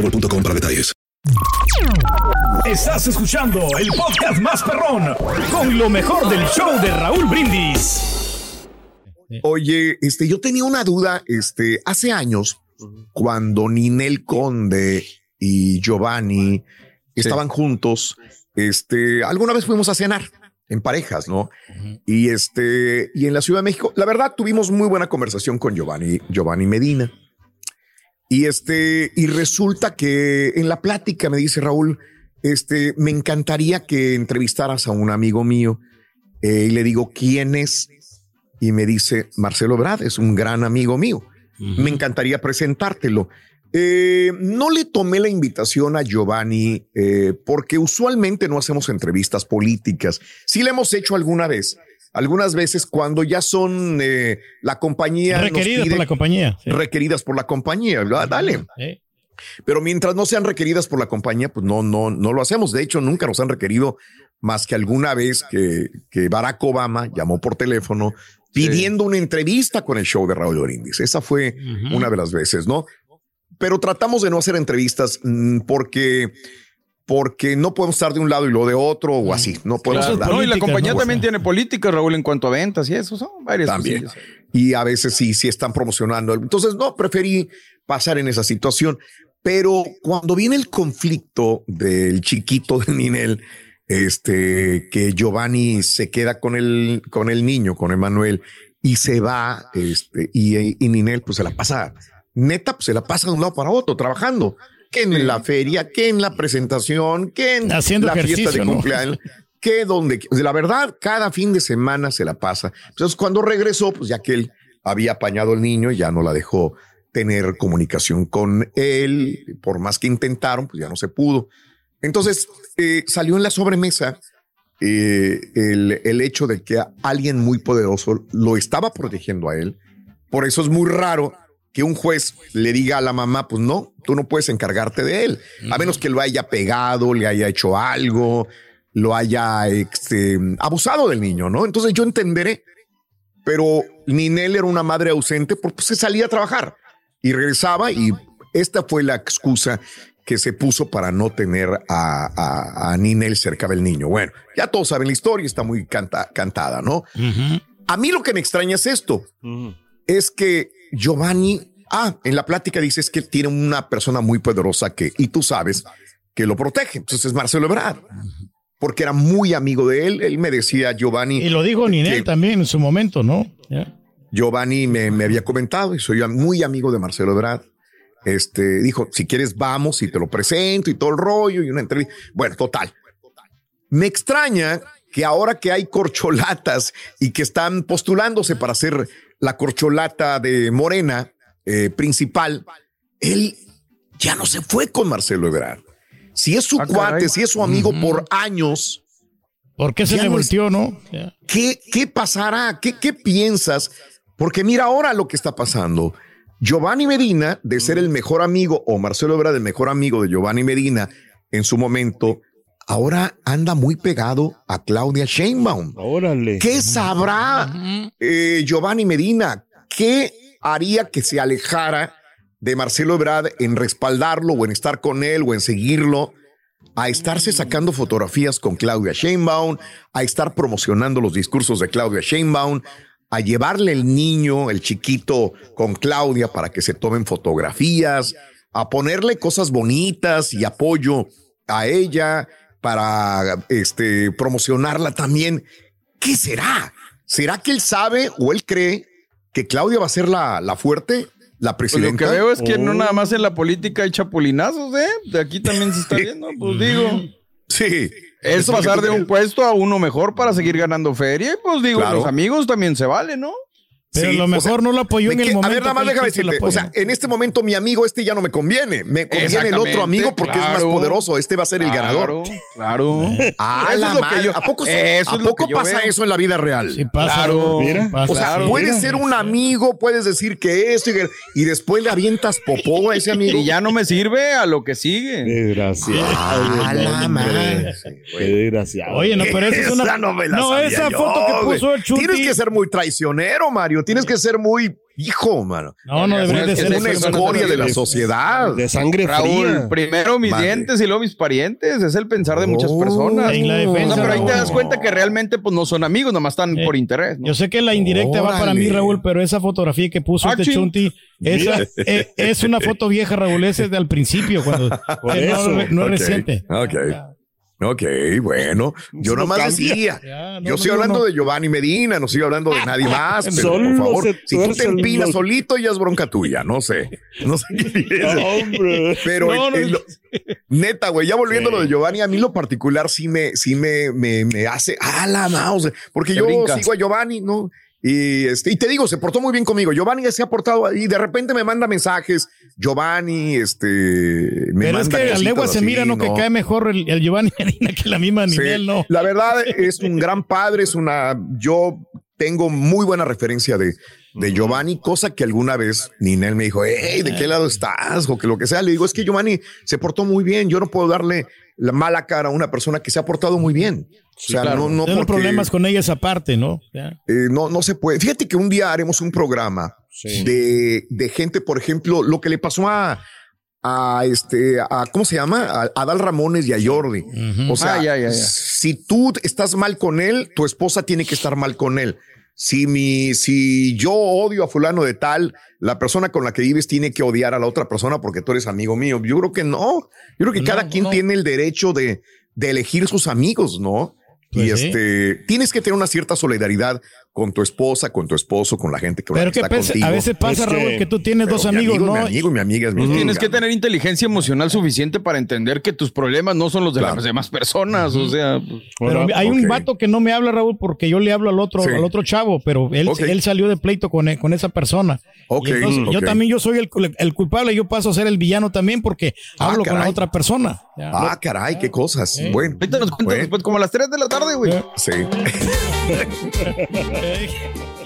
boostmobile.com para detalles. Estás escuchando el podcast más perrón con lo mejor del show de Raúl Brindis. Oye, este, yo tenía una duda, este, hace años, cuando Ninel Conde y Giovanni estaban juntos, este, alguna vez fuimos a cenar en parejas, ¿no? Y este, y en la Ciudad de México, la verdad, tuvimos muy buena conversación con Giovanni, Giovanni Medina. Y este, y resulta que en la plática me dice Raúl, este, me encantaría que entrevistaras a un amigo mío. Eh, y le digo, ¿quién es? Y me dice, Marcelo Brad, es un gran amigo mío. Me encantaría presentártelo. Eh, no le tomé la invitación a Giovanni eh, porque usualmente no hacemos entrevistas políticas. Sí le hemos hecho alguna vez, algunas veces cuando ya son eh, la compañía. Requeridas por la compañía. Requeridas por la compañía, Dale. Pero mientras no sean requeridas por la compañía, pues no, no, no lo hacemos. De hecho, nunca nos han requerido más que alguna vez que, que Barack Obama llamó por teléfono pidiendo una entrevista con el show de Raúl Brindis. Esa fue una de las veces, ¿no? Pero tratamos de no hacer entrevistas mm, porque porque no podemos estar de un lado y lo de otro o así. No podemos estar. No, y la compañía también tiene política, Raúl, en cuanto a ventas y eso son varias También. Y a veces sí, sí están promocionando. Entonces, no, preferí pasar en esa situación. Pero cuando viene el conflicto del chiquito de Ninel, este, que Giovanni se queda con el, con el niño, con Emanuel, y se va, este, y, y Ninel pues se la pasa, neta, pues se la pasa de un lado para otro, trabajando que en la feria, que en la presentación, que en Haciendo la fiesta de ¿no? cumpleaños. Que donde, la verdad, cada fin de semana se la pasa. Entonces, cuando regresó, pues ya que él había apañado al niño, ya no la dejó tener comunicación con él, por más que intentaron, pues ya no se pudo. Entonces, eh, salió en la sobremesa eh, el, el hecho de que alguien muy poderoso lo estaba protegiendo a él. Por eso es muy raro que un juez le diga a la mamá, pues no, tú no puedes encargarte de él, a menos que lo haya pegado, le haya hecho algo, lo haya este, abusado del niño, ¿no? Entonces yo entenderé, pero Ninel era una madre ausente porque pues, se salía a trabajar y regresaba y esta fue la excusa que se puso para no tener a, a, a Ninel cerca del niño. Bueno, ya todos saben la historia, está muy canta, cantada, ¿no? A mí lo que me extraña es esto, es que Giovanni, ah, en la plática dices que tiene una persona muy poderosa que, y tú sabes, que lo protege. Entonces es Marcelo Ebrard, porque era muy amigo de él. Él me decía, Giovanni. Y lo dijo Ninel también en su momento, ¿no? Giovanni me, me, había comentado y soy muy amigo de Marcelo Ebrard. Este dijo: si quieres, vamos y te lo presento y todo el rollo y una entrevista. Bueno, total. Me extraña que ahora que hay corcholatas y que están postulándose para ser la corcholata de Morena eh, principal, él ya no se fue con Marcelo Ebrard. Si es su Ah, cuate, caray. si es su amigo por años. ¿Por qué se le no es- volteó, no? ¿Qué, qué pasará? ¿Qué, ¿Qué piensas? Porque mira ahora lo que está pasando. Giovanni Medina, de ser el mejor amigo, o Marcelo Ebrard, el mejor amigo de Giovanni Medina en su momento, ahora anda muy pegado a Claudia Sheinbaum. Órale. ¿Qué sabrá eh, Giovanni Medina? ¿Qué haría que se alejara de Marcelo Ebrard en respaldarlo o en estar con él o en seguirlo? A estarse sacando fotografías con Claudia Sheinbaum, a estar promocionando los discursos de Claudia Sheinbaum, a llevarle el niño, el chiquito, con Claudia para que se tomen fotografías, a ponerle cosas bonitas y apoyo a ella para este, promocionarla también. ¿Qué será? ¿Será que él sabe o él cree que Claudia va a ser la, la fuerte, la Pues lo presidenta? que veo es que no nada más en la política hay chapulinazos, ¿eh? De aquí también se está viendo, pues digo. Sí. Es pasar de un puesto a uno mejor para seguir ganando feria. Y pues digo, Claro. los amigos también se vale, ¿no? Pero Sí, a lo o mejor sea, no lo apoyó ¿de en el momento. A ver, nada más déjame decirte. O sea, en este momento mi amigo este ya no me conviene. Me conviene el otro amigo porque es más poderoso. Este va a ser el ganador. Claro. Ah, Eso la es lo que yo- ¿A poco, eso ¿a es lo poco pasa veo. eso en la vida real? Sí pasa. Claro. sí Mira. pasa. O sea, Claro. puedes ser un amigo, puedes decir que esto y, que- y después le avientas popó a ese amigo. Y ya no me sirve a lo que sigue. Desgraciado. Ah, la madre. Qué desgraciado. Oye, no, pero esa es una. No esa foto que puso el Chuti. Tienes que ser muy traicionero, Mario. Tienes que ser muy hijo, mano. No, no debería de Es ser Es una escoria de la sociedad. De sangre Raúl, fría. primero mis Madre. dientes y luego mis parientes. Es el pensar de muchas Oh. personas. En la No, defensa, pero ahí te Raúl. das cuenta que realmente pues no son amigos, nomás están Eh, por interés. ¿no? Yo sé que la indirecta va para mí. Raúl, pero esa fotografía que puso este. Chunti, esa, eh, es una foto vieja, Raúl, esa es del principio, cuando Por que no, no es Ok, reciente. Ok. Ok, bueno. Yo No nomás cambia. decía. Ya, no, Yo no, estoy no, hablando no. de Giovanni Medina, no estoy hablando de nadie más. Pero Solo por favor, si tú te empinas solito, ya es bronca tuya. No sé. No sé qué piensas. Hombre. Pero No, no, lo- neta, güey, ya volviendo a lo de Giovanni, a mí lo particular sí me, sí me, me, me hace, ah, la mouse, porque Te yo brincas. sigo a Giovanni, ¿no? Y, este, y te digo, se portó muy bien conmigo. Giovanni se ha portado y de repente me manda mensajes. Giovanni, este, me Pero es manda que a legua se mira, ¿no? Que cae mejor el, el Giovanni Medina que la misma Sí. nivel, ¿no? La verdad es un gran padre, es una, yo tengo muy buena referencia de, de Giovanni, cosa que alguna vez Ninel me dijo, hey, ¿de qué lado estás? O que lo que sea. Le digo, es que Giovanni se portó muy bien. Yo no puedo darle la mala cara a una persona que se ha portado muy bien. O sea, claro. no, no, Tengo porque, problemas con ella esa parte, ¿no? Eh, no, no se puede. Fíjate que un día haremos un programa de, de gente, por ejemplo, lo que le pasó a, a este, a, ¿cómo se llama? A, a Dal Ramones y a Jordi. O sea, Ah, ya, ya, ya. si tú estás mal con él, tu esposa tiene que estar mal con él. Si mi, si yo odio a fulano de tal, la persona con la que vives tiene que odiar a la otra persona porque tú eres amigo mío. Yo creo que no. Yo creo que No, cada quien tiene el derecho de, de elegir sus amigos, ¿no? y Pues sí. este, tienes que tener una cierta solidaridad con tu esposa, con tu esposo, con la gente que, Pero que está pese- contigo. a veces pasa, Es que- Raúl, que tú tienes dos mi amigos, amigo, ¿no? Mi amigo, mi amiga es mi Pues tienes amiga. que tener inteligencia emocional suficiente para entender que tus problemas no son los de Claro. las demás personas. O sea, pues, Pero hay un vato que no me habla, Raúl, porque yo le hablo al otro, Sí. al otro chavo, pero él, salió de pleito con, con esa persona. Ok, Y entonces, Yo también yo soy el, el culpable, yo paso a ser el villano también porque Ah, hablo con la otra persona. Ya. Ah, caray, qué cosas. Bueno, ahorita nos cuentas bueno, después, como a las 3 de la tarde, güey. sí. Okay.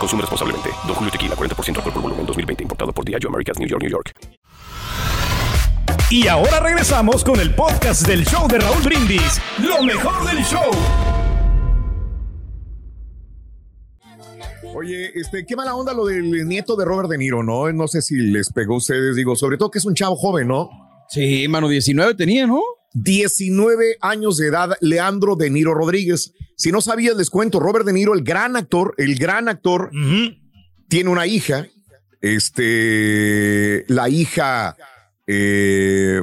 Consume responsablemente. Don Julio Tequila, 40% alcohol por volumen, 2020. Importado por Diageo Americas, New York, New York. Y ahora regresamos con el podcast del show de Raúl Brindis. Lo mejor del show. Oye, este, qué mala onda lo del nieto de Robert De Niro, ¿no? No sé si les pegó a ustedes, digo, sobre todo que es un chavo joven, ¿no? Sí, mano, 19 tenía, ¿no? 19 años de edad, Leandro De Niro Rodríguez. Si no sabías, les cuento, Robert De Niro, el gran actor, el gran actor, tiene una hija. Este, la hija eh,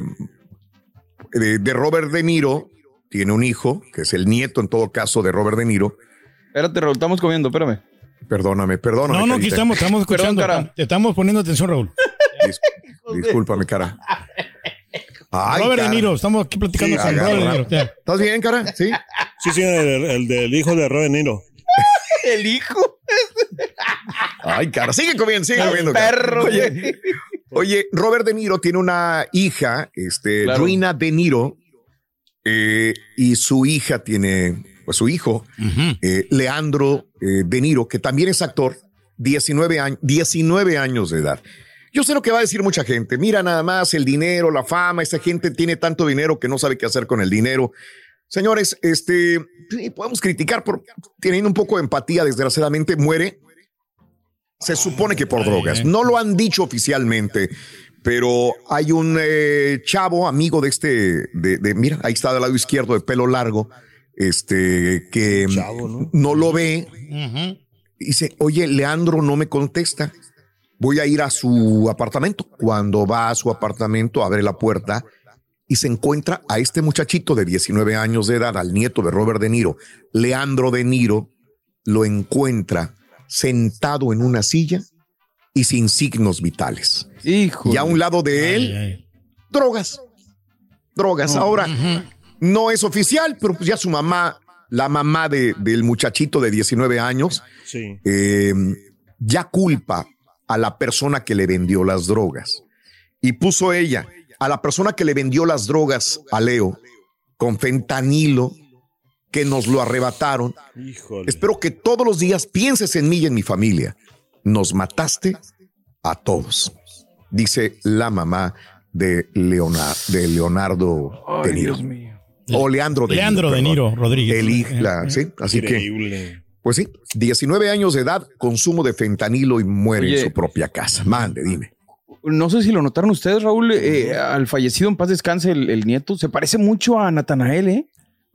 de, de Robert De Niro tiene un hijo, que es el nieto en todo caso de Robert De Niro. Espérate, Raúl, estamos comiendo, espérame. Perdóname, perdóname. No, no, aquí estamos, estamos Perdón, escuchando. cara. te estamos poniendo atención, Raúl. Dis- discúlpame, cara. Ay, Robert cara. De Niro, estamos aquí platicando Sí, con agarra. Robert De Niro. ya. ¿Estás bien, cara? Sí. Sí, sí, el, el del hijo de Robert De Niro. El hijo. Ay, cara. Sigue comiendo, sigue El comiendo. perro. Oye, oye, Robert De Niro tiene una hija, este, Claro. Rina De Niro, eh, y su hija tiene, pues su hijo, eh, Leandro eh, De Niro, que también es actor, 19 años, 19 años de edad. Yo sé lo que va a decir mucha gente. Mira nada más el dinero, la fama. Esa gente tiene tanto dinero que no sabe qué hacer con el dinero. Señores, este podemos criticar por teniendo un poco de empatía. Desgraciadamente muere. Se supone que por drogas. No lo han dicho oficialmente, pero hay un eh, chavo amigo de este, de, de- mira, ahí está del lado izquierdo de pelo largo, este que ¿no? lo ve. Dice, oye, Leandro no me contesta. Voy a ir a su apartamento. Cuando va a su apartamento, abre la puerta y se encuentra a este muchachito de 19 años de edad, al nieto de Robert De Niro, Leandro De Niro, lo encuentra sentado en una silla y sin signos vitales. Hijo. Y a un lado de él, drogas. Drogas. Ahora, no es oficial, pero pues ya su mamá, la mamá de- del muchachito de 19 años, Sí. eh, ya culpa a la persona que le vendió las drogas. Y puso ella a la persona que le vendió las drogas a Leo con fentanilo que nos lo arrebataron. Híjole. Espero que todos los días pienses en mí y en mi familia. Nos mataste a todos, dice la mamá de, Leona- de Leonardo De Niro. O Leandro De Leandro De perdón. Niro Rodríguez. El hijo, la- sí, así que, Increíble. Pues sí, 19 años de edad, consumo de fentanilo y muere Oye. en su propia casa. Mande, dime. No sé si lo notaron ustedes, Raúl, eh, al fallecido en paz descanse el, el nieto, se parece mucho a Natanael, ¿eh?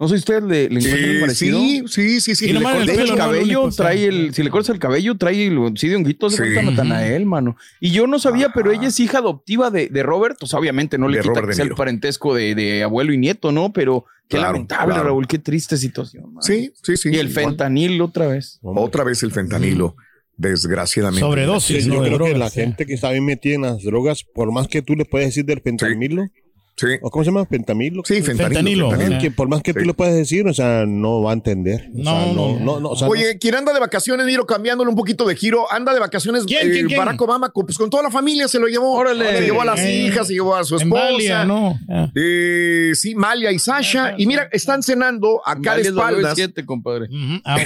No sé si ustedes le, le encuentran Eh, parecido. sí, sí, sí, sí. Y Si le nomás el cortas el pelo, no, lo cabello, único, trae el, si le cortas el cabello, trae el sí de honguito, se Sí. a Natanael, mano. Y yo no sabía, pero ella es hija adoptiva de, de Robert, pues obviamente no le De quita que sea el parentesco de, de abuelo y nieto, ¿no? Pero qué Claro, lamentable, claro. Raúl, qué triste situación. mano. Sí, sí, sí. Y el Igual. fentanil otra vez. Otra vez el fentanilo, desgraciadamente. Sobredosis, Sí, yo creo que la sí. gente que está bien metida en las drogas, por más que tú le puedes decir del pentamilo, Sí, ¿o cómo se llama? Pentamilo. sí, fentanilo. Fentanilo, fentanilo. Que por más que Sí. tú le puedes decir, o sea, no va a entender. O No, sea, no, no, no, o sea, Oye, quien anda de vacaciones, Niro, cambiándole un poquito de giro, anda de vacaciones ¿Quién, eh, quién? Barack Obama, pues con toda la familia se lo llevó. Órale. Se llevó a las Eh, hijas, se llevó a su En esposa. Valia, ¿no? Ah. Eh, sí, Malia y Sasha. Y mira, están cenando acá de Vale, doble espaldas. siete, compadre. Ah,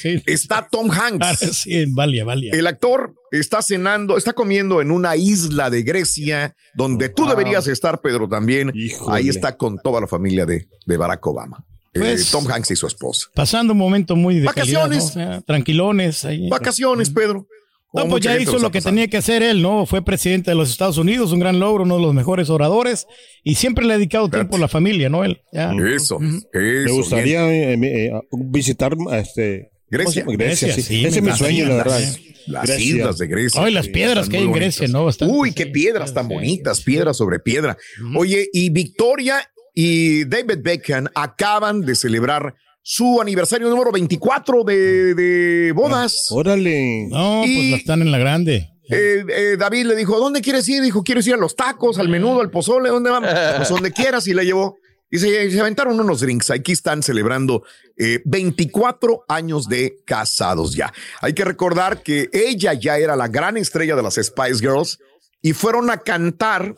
sí. Está Tom Ah, Hanks. sí, en Valia, Valia. El actor está cenando, está comiendo en una isla de Grecia, donde tú deberías estar, Pedro, también. Híjole. Ahí está con toda la familia de, de Barack Obama. Eh, Pues- Tom Hanks y su esposa. Pasando un momento muy de Vacaciones. calidad, ¿no? O sea, tranquilones. Ahí. Vacaciones, Pedro. No, pues ya hizo lo que tenía que hacer él, ¿no? Fue presidente de los Estados Unidos, un gran logro, uno de los mejores oradores, y siempre le ha dedicado tiempo a la familia, ¿no? Él. Ya. Eso, me eso. bien. gustaría eh, eh, visitar este, ¿cómo Grecia. Grecia, Grecia, sí. sí, Ese es me mi sueño, la verdad. sí. Las Grecia. islas de Grecia. Ay, las piedras que hay en Grecia, bonitas. ¿no? Bastante, Uy, sí. qué piedras tan Sí. bonitas, piedra sobre piedra. Oye, y Victoria y David Beckham acaban de celebrar su aniversario número 24 de, de bodas. Órale. No, Y- pues la están en la grande. Eh, eh, David le dijo, ¿dónde quieres ir? Dijo, quiero ir a los tacos, al menudo, al pozole, ¿dónde vamos? Pues donde quieras y la llevó. Y se, se aventaron unos drinks. Aquí están celebrando eh, 24 años de casados ya. Hay que recordar que ella ya era la gran estrella de las Spice Girls y fueron a cantar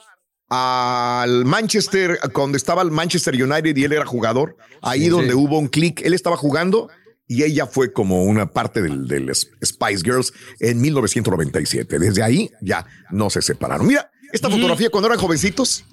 al Manchester, cuando estaba el Manchester United y él era jugador, ahí donde hubo un clic, él estaba jugando y ella fue como una parte del, del Spice Girls en 1997. Desde ahí ya no se separaron. Mira, esta fotografía cuando eran jovencitos.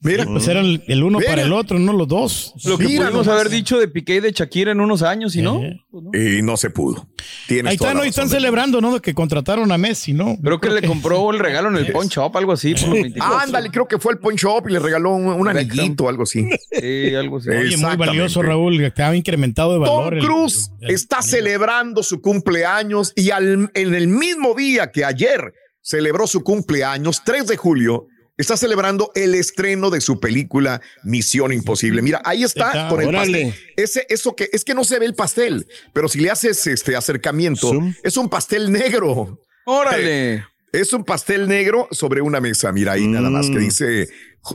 Mira, Pues era el, el uno Mira. para el otro, no los dos. Lo que Mira pudimos haber dicho de Piqué y de Shakira en unos años, ¿y no? Eh. Pues no. y no se pudo. Tienes Ahí toda están, la hoy están celebrando, ¿no? Que contrataron a Messi, ¿no? Creo que le compró el regalo en el Pawn Shop, algo así, por los 24. Ándale, creo que fue el Punch Shop y le regaló un, un anillito o algo así. Sí, algo así. Oye, muy Exactamente. valioso, Raúl, que ha incrementado de valor. Tom el- Cruise el- el- está celebrando su cumpleaños y al- en el mismo día que ayer celebró su cumpleaños, 3 de julio, está celebrando el estreno de su película Misión Imposible. Mira, ahí está Está. con el Órale. pastel. Ese, eso que es que no se ve el pastel, pero si le haces este acercamiento, Zoom. es un pastel negro. Órale. Es un pastel negro sobre una mesa. Mira ahí nada más que Mm. dice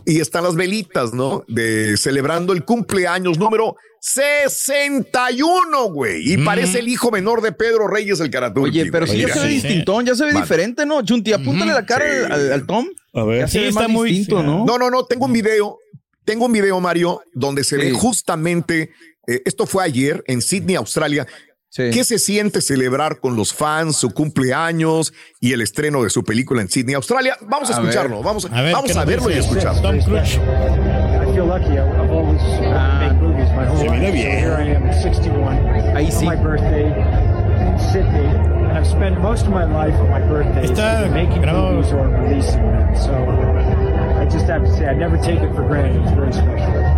y están las velitas, ¿no? De celebrando el cumpleaños número 61, güey. Y parece el hijo menor de Pedro Reyes el Caraturki. Oye, pero sí ya se ve distintón, ya se ve Man. diferente, ¿no? Chunti, apúntale la cara al, al- al Tom. A ver. Ya se Sí, ve más está muy- distinto, ¿no? No, no, no, tengo un video, tengo un video, Mario, donde se Sí. ve justamente, eh, esto fue ayer en Sydney, Australia. Sí. ¿Qué se siente celebrar con los fans su cumpleaños y el estreno de su película en Sydney, Australia? Vamos a, A escucharlo, ver. vamos, A ver, vamos ¿qué a verlo y escucharlo. Tom Cruise. I feel lucky. I- I've always uh, made movies my whole Se mira bien. here I am at 61 Ahí sí. Está making grabado. movies or releasing them. So I just have to say I never take it for granted. It's very special.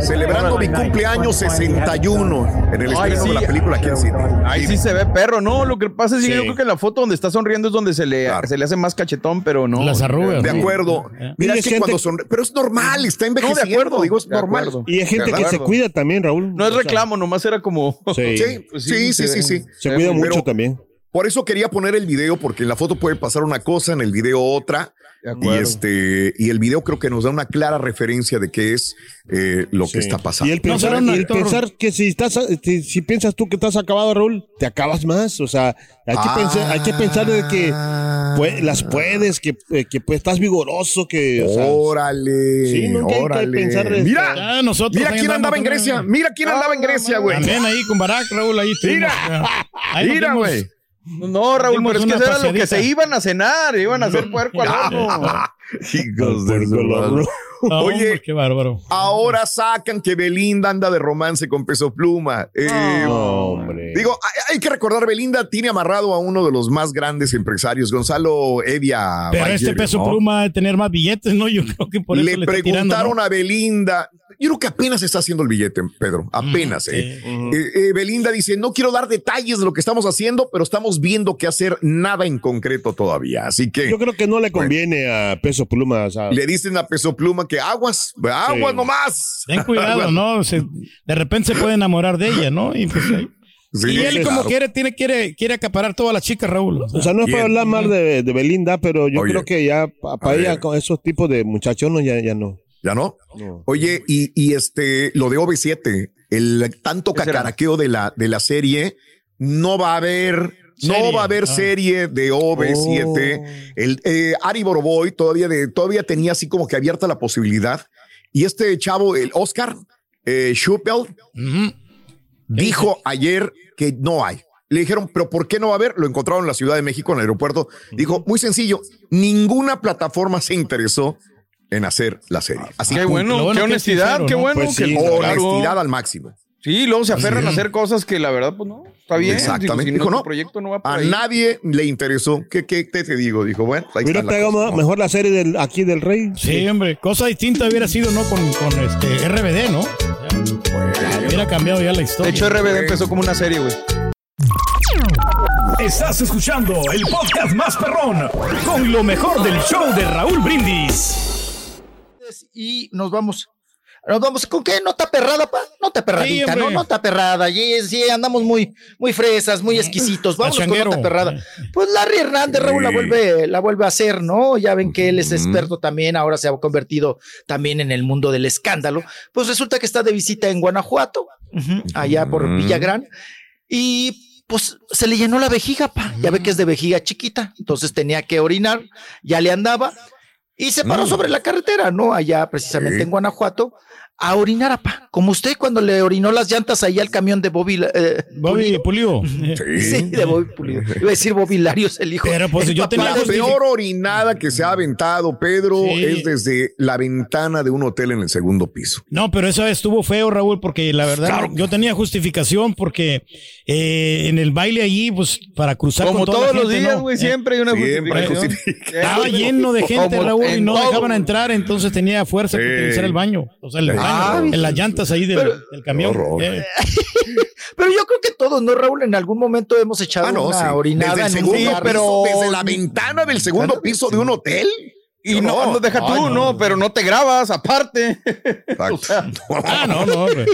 Celebrando mi cumpleaños 61 en el estreno sí. de la película aquí en Sydney. Ahí sí se ve perro, ¿no? Lo que pasa es que Sí. yo creo que en la foto donde está sonriendo es donde se le, Claro. se le hace más cachetón, pero no. Las arrugas. De acuerdo. Eh. Mira, es que gente- cuando sonríe, pero es normal, está envejeciendo, acuerdo, digo, es de normal. Y hay gente que se cuida también, Raúl. No es reclamo, nomás era como. Sí. Sí, Pues sí, sí, se sí, ve- sí. Se cuida mucho pero- también. Por eso quería poner el video, porque en la foto puede pasar una cosa, en el video otra. De Y acuerdo. este, y el video creo que nos da una clara referencia de qué es eh, lo que está pasando. Y el pensar, y el que si estás, si, si piensas tú que estás acabado, Raúl, te acabas más. O sea, hay que pensar, hay que pensar de que pues, las puedes, que, eh, que pues, estás vigoroso, que. O sea, órale, Sí, nunca hay que órale. pensar de- Mira, Ya, nosotros mira quién andaba en Grecia. Mira quién andaba en Grecia, güey. También ahí con Barack, Raúl, ahí. Mira. Mira, güey. No, Raúl, pero es que eso era lo que se iban a cenar, iban a hacer puerco al. Hijos. No, Oye, qué bárbaro. ahora sacan que Belinda anda de romance con Peso Pluma. Eh, No, hombre. Digo, hay, hay que recordar, Belinda tiene amarrado a uno de los más grandes empresarios, Gonzalo Evia. Pero este peso ¿no? pluma de tener más billetes, ¿no? Yo creo que por eso le le, tirando, preguntaron ¿no? a Belinda. Yo creo que apenas está haciendo el billete, Pedro. Apenas, ¿eh? Eh, eh, Belinda dice: No quiero dar detalles de lo que estamos haciendo, pero estamos viendo que hacer nada en concreto todavía. Así que Yo creo que no le conviene a Peso Pluma. O sea, le dicen a Peso Pluma que aguas, aguas Sí. nomás. Ten cuidado. ¿no? Se- de repente se puede enamorar de ella, ¿no? Y, pues, Sí, y él como claro. quiere, tiene, quiere, quiere acaparar todas las chicas, Raúl. O sea, O sea, no es para hablar mal de, de Belinda, pero yo Oye. creo que ya para ella con esos tipos de muchachones ya, ya no. ¿Ya no? No. Oye, y, y este, lo de OV7, el tanto cacaraqueo de la, de la serie, no va a haber, no va a haber ah. serie de OV7. Oh. El, eh, Ari Boroboy todavía, de, todavía tenía así como que abierta la posibilidad. Y este chavo, el Oscar eh, Schuppel, dijo ayer que no hay. Le dijeron, pero ¿por qué no va a haber? Lo encontraron en la Ciudad de México, en el aeropuerto. Dijo, muy sencillo, ninguna plataforma se interesó en hacer la serie. Así Qué punto. bueno, qué honestidad, sincero, qué ¿no? bueno. Pues que claro. honestidad al máximo. Sí, luego se aferran a hacer cosas que la verdad, pues no, está bien. Exactamente. Si, Dijo, no, proyecto no va por A ahí. nadie le interesó. ¿Qué, qué te, te digo? Dijo, bueno, ahí Hubiera está la mejor la serie del, aquí del Rey. Sí, hombre, cosa distinta hubiera sido, ¿no? Con, con este RBD, ¿no? Ya, hubiera cambiado ya la De historia. hecho, RBD empezó como una serie, güey. Estás escuchando el podcast más perrón con lo mejor del show de Raúl Brindis. y nos vamos. Nos vamos, ¿con qué? Nota perrada, pa. Nota perradita, Sí, ¿no? Nota perrada. Y sí, andamos muy, muy fresas, muy exquisitos. Vamos con nota perrada. Pues Larry Hernández, Raúl, la vuelve, la vuelve a hacer, ¿no? Ya ven que él es experto también, ahora se ha convertido también en el mundo del escándalo. Pues resulta que está de visita en Guanajuato, allá por Villagrán, y pues se le llenó la vejiga, pa. Ya ve que es de vejiga chiquita, entonces tenía que orinar, ya le andaba, y se paró sobre la carretera, ¿no? Allá precisamente en Guanajuato, a orinar, apa. Como usted cuando le orinó las llantas ahí al camión de Bobby. eh, Bobby Pulido. Sí, de Bobby Pulido. Iba a decir Bobby Larios, el hijo. Pero pues El yo tenía La peor orinada que se ha aventado, Pedro, Sí. es desde la ventana de un hotel en el segundo piso. No, pero eso estuvo feo, Raúl, porque la verdad Claro. yo tenía justificación porque eh, en el baile allí, pues para cruzar Como con toda la todos los gente, días, ¿no? güey, siempre hay una Siempre justificación. justifica. Estaba lleno de gente, Raúl, y no todo. dejaban entrar, entonces tenía fuerza que Sí. utilizar el baño. O sea, el Ah, en las llantas ahí del, pero- del camión. Eh, Pero yo creo que todos, ¿no, Raúl? En algún momento hemos echado Ah, no, una sí. orinada Desde el segundo lugar. piso, desde la ventana del segundo piso de un hotel. Y no, no, deja tú, no, pero no te grabas aparte. O sea, ah, no, no. güey.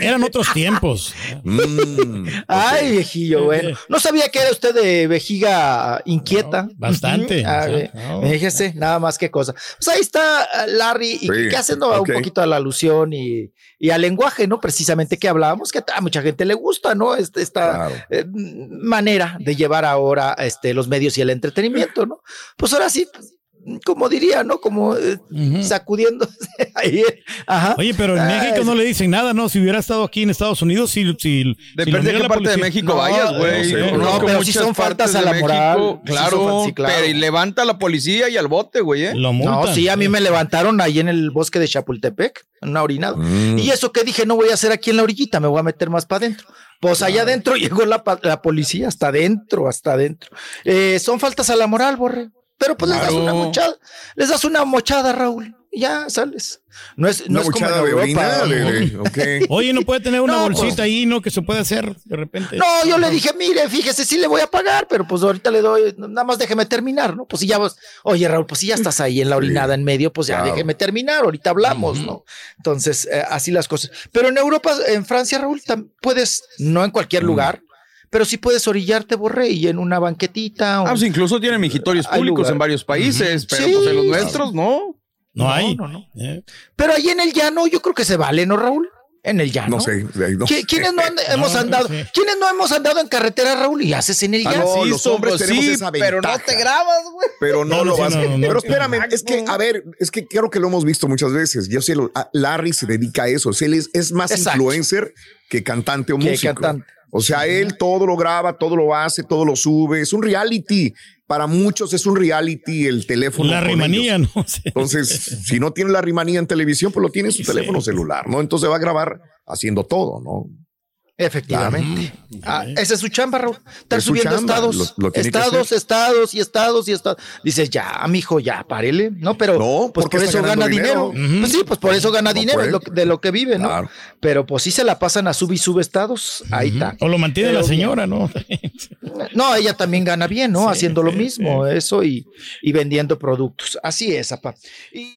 Eran otros tiempos. Mm, Ay, viejillo, bueno. No sabía que era usted de vejiga inquieta. bastante. A sea, ver, no. Fíjese, nada más que cosa. Pues ahí está eh, Larry, y Sí, que haciendo un poquito a la alusión y, y al lenguaje, ¿no? Precisamente que hablábamos, que a mucha gente le gusta, ¿no? Este- Esta Claro. eh, manera de llevar ahora este, los medios y el entretenimiento, ¿no? Pues ahora sí, como diría, ¿no? Como eh, sacudiendo ahí. Ajá. Oye, pero en Ah, México es- no le dicen nada, ¿no? Si hubiera estado aquí en Estados Unidos, si, si, si Depende de qué parte de México No, vayas, güey. no sé, pero sí muchas son faltas a la México, moral. Sí Claro, sí, claro. pero y levanta a la policía y al bote, güey. ¿eh? Lo multan. No, sí, a mí me levantaron ahí en el bosque de Chapultepec, en una orinada. Mm. Y eso que dije, no voy a hacer aquí en la orillita, me voy a meter más para adentro. Pues allá adentro llegó la, la policía, hasta adentro, hasta adentro. Eh, son faltas a la moral, borre. Pero pues les das una mochada, les das una mochada, Raúl. y Ya sales. No es, no es como en de Europa. orina. Oye, no puede tener una No, bolsita pues- ahí, ¿no? Que se puede hacer de repente. No, yo le dije, mire, fíjese, sí le voy a pagar, pero pues ahorita le doy, nada más déjeme terminar, ¿no? Pues si ya vos, oye Raúl, pues si ya estás ahí en la orinada en medio, pues ya Claro. déjeme terminar, ahorita hablamos, ¿no? Entonces, eh, así las cosas. Pero en Europa, en Francia, Raúl, puedes, no en cualquier lugar, pero sí puedes orillarte, borré, y en una banquetita. o- Ah, pues incluso tienen migitorios Hay públicos lugar. en varios países, pero Sí. pues en los nuestros no. No hay. no, no. Eh, Pero ahí en el llano, yo creo que se vale, ¿no, Raúl? En el llano. No sé. no ¿Qui- sé. ¿Quiénes no han- hemos No, andado? sí. ¿Quiénes no hemos andado en carretera, Raúl? Y haces en el Ah, llano. no, los hombres tenemos esa pero no te grabas, güey. Pero no, lo sí, vas no, no, no. Pero espérame, es que, a ver, es que creo que lo hemos visto muchas veces. Yo sé, Larry se dedica a eso. O sea, él es, es más Exacto. influencer que cantante o Que músico. cantante. O sea, él todo lo graba, todo lo hace, todo lo sube. Es un reality. Para muchos es un reality el teléfono. la rimanía, ellos. ¿no? Entonces, si no tiene la rimanía en televisión, pues lo tiene en su Sí. teléfono celular, ¿no? Entonces va a grabar haciendo todo, ¿no? Efectivamente. Ah, esa es su chamba, Raúl. Estar Es su subiendo chamba, estados, lo- lo estados, estados y estados y estados. Dices, ya, mijo, ya, párele. No, pero No, pues porque por eso gana dinero. Pues sí, pues por eso gana No dinero, puede. de lo que vive, ¿no? Claro. Pero pues sí se la pasan a sub y sube estados. Ahí está. O lo mantiene Pero la señora, ¿no? No, ella también gana bien, ¿no? Haciendo lo mismo, eso y, y vendiendo productos. Así es, papá. Y